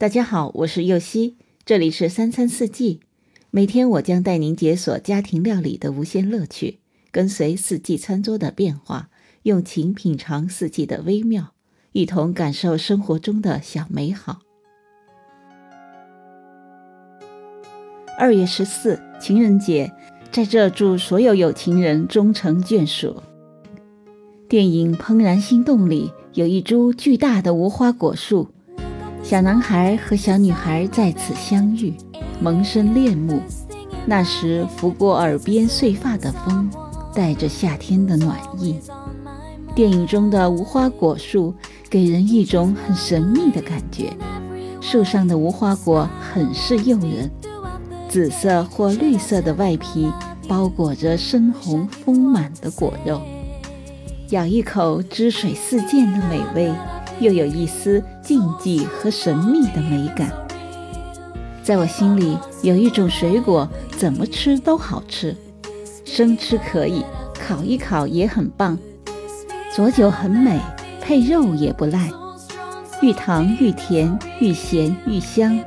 大家好，我是右希，这里是三餐四季。每天我将带您解锁家庭料理的无限乐趣，跟随四季餐桌的变化，用情品尝四季的微妙，一同感受生活中的小美好。二月十四，情人节，在这祝所有有情人终成眷属。电影《怦然心动》里有一株巨大的无花果树。小男孩和小女孩在此相遇，萌生恋慕。那时拂过耳边碎发的风，带着夏天的暖意。电影中的无花果树给人一种很神秘的感觉，树上的无花果很是诱人，紫色或绿色的外皮包裹着深红丰满的果肉，咬一口汁水四溅的美味。又有一丝禁忌和神秘的美感，在我心里有一种水果，怎么吃都好吃，生吃可以，烤一烤也很棒，佐酒很美，配肉也不赖，愈糖愈甜，愈咸愈香，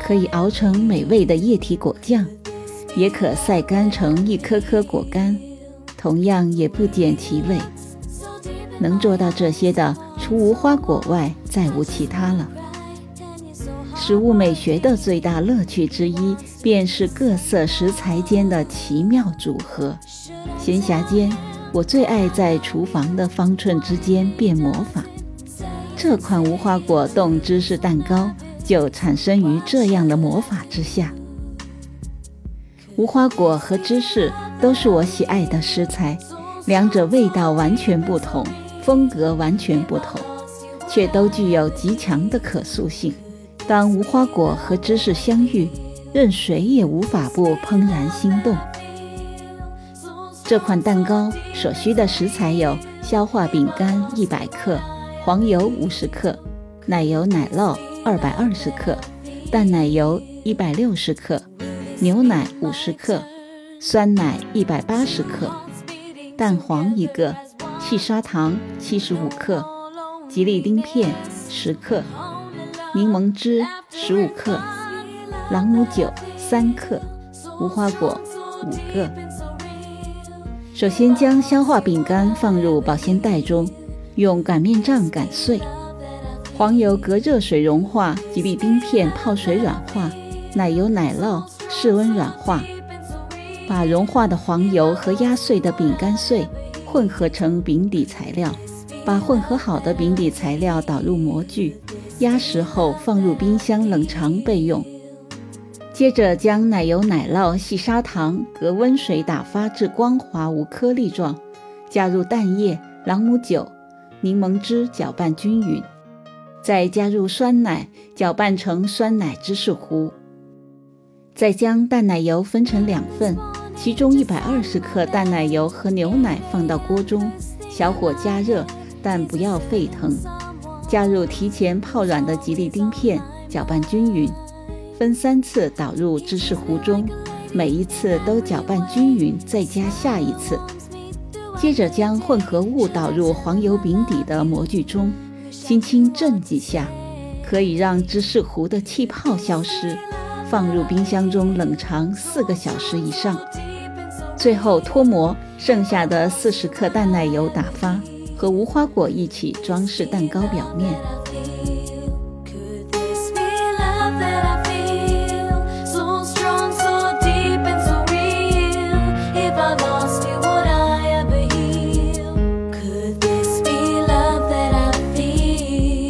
可以熬成美味的液体果酱，也可晒干成一颗颗果干，同样也不减其味。能做到这些的。无花果外，再无其他了。食物美学的最大乐趣之一，便是各色食材间的奇妙组合。闲暇间，我最爱在厨房的方寸之间变魔法。这款无花果冻芝士蛋糕就产生于这样的魔法之下。无花果和芝士都是我喜爱的食材，两者味道完全不同。风格完全不同，却都具有极强的可塑性。当无花果和芝士相遇，任谁也无法不怦然心动。这款蛋糕所需的食材有：消化饼干一百克，黄油五十克，奶油奶酪二百二十克，淡奶油一百六十克，牛奶五十克，酸奶一百八十克，蛋黄一个。细砂糖七十五克，吉利丁片十克，柠檬汁十五克，朗姆酒三克，无花果五个。首先将消化饼干放入保鲜袋中，用擀面杖擀碎。黄油隔热水融化，吉利丁片泡水软化，奶油奶酪室温软化。把融化的黄油和压碎的饼干碎。混合成饼底材料，把混合好的饼底材料倒入模具，压实后放入冰箱冷藏备用。接着将奶油、奶酪、细砂糖隔温水打发至光滑无颗粒状，加入蛋液、朗姆酒、柠檬汁搅拌均匀，再加入酸奶搅拌成酸奶芝士糊。再将淡奶油分成两份。其中一百二十克淡奶油和牛奶放到锅中，小火加热，但不要沸腾。加入提前泡软的吉利丁片，搅拌均匀，分三次倒入芝士糊中，每一次都搅拌均匀，再加下一次。接着将混合物倒入黄油饼底的模具中，轻轻震几下，可以让芝士糊的气泡消失。放入冰箱中冷藏四个小时以上。最后脱模，剩下的四十克淡奶油打发，和无花果一起装饰蛋糕表面。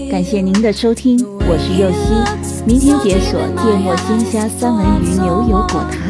感谢您的收听，我是右希，明天解锁芥末鲜虾三文鱼牛油果塔塔。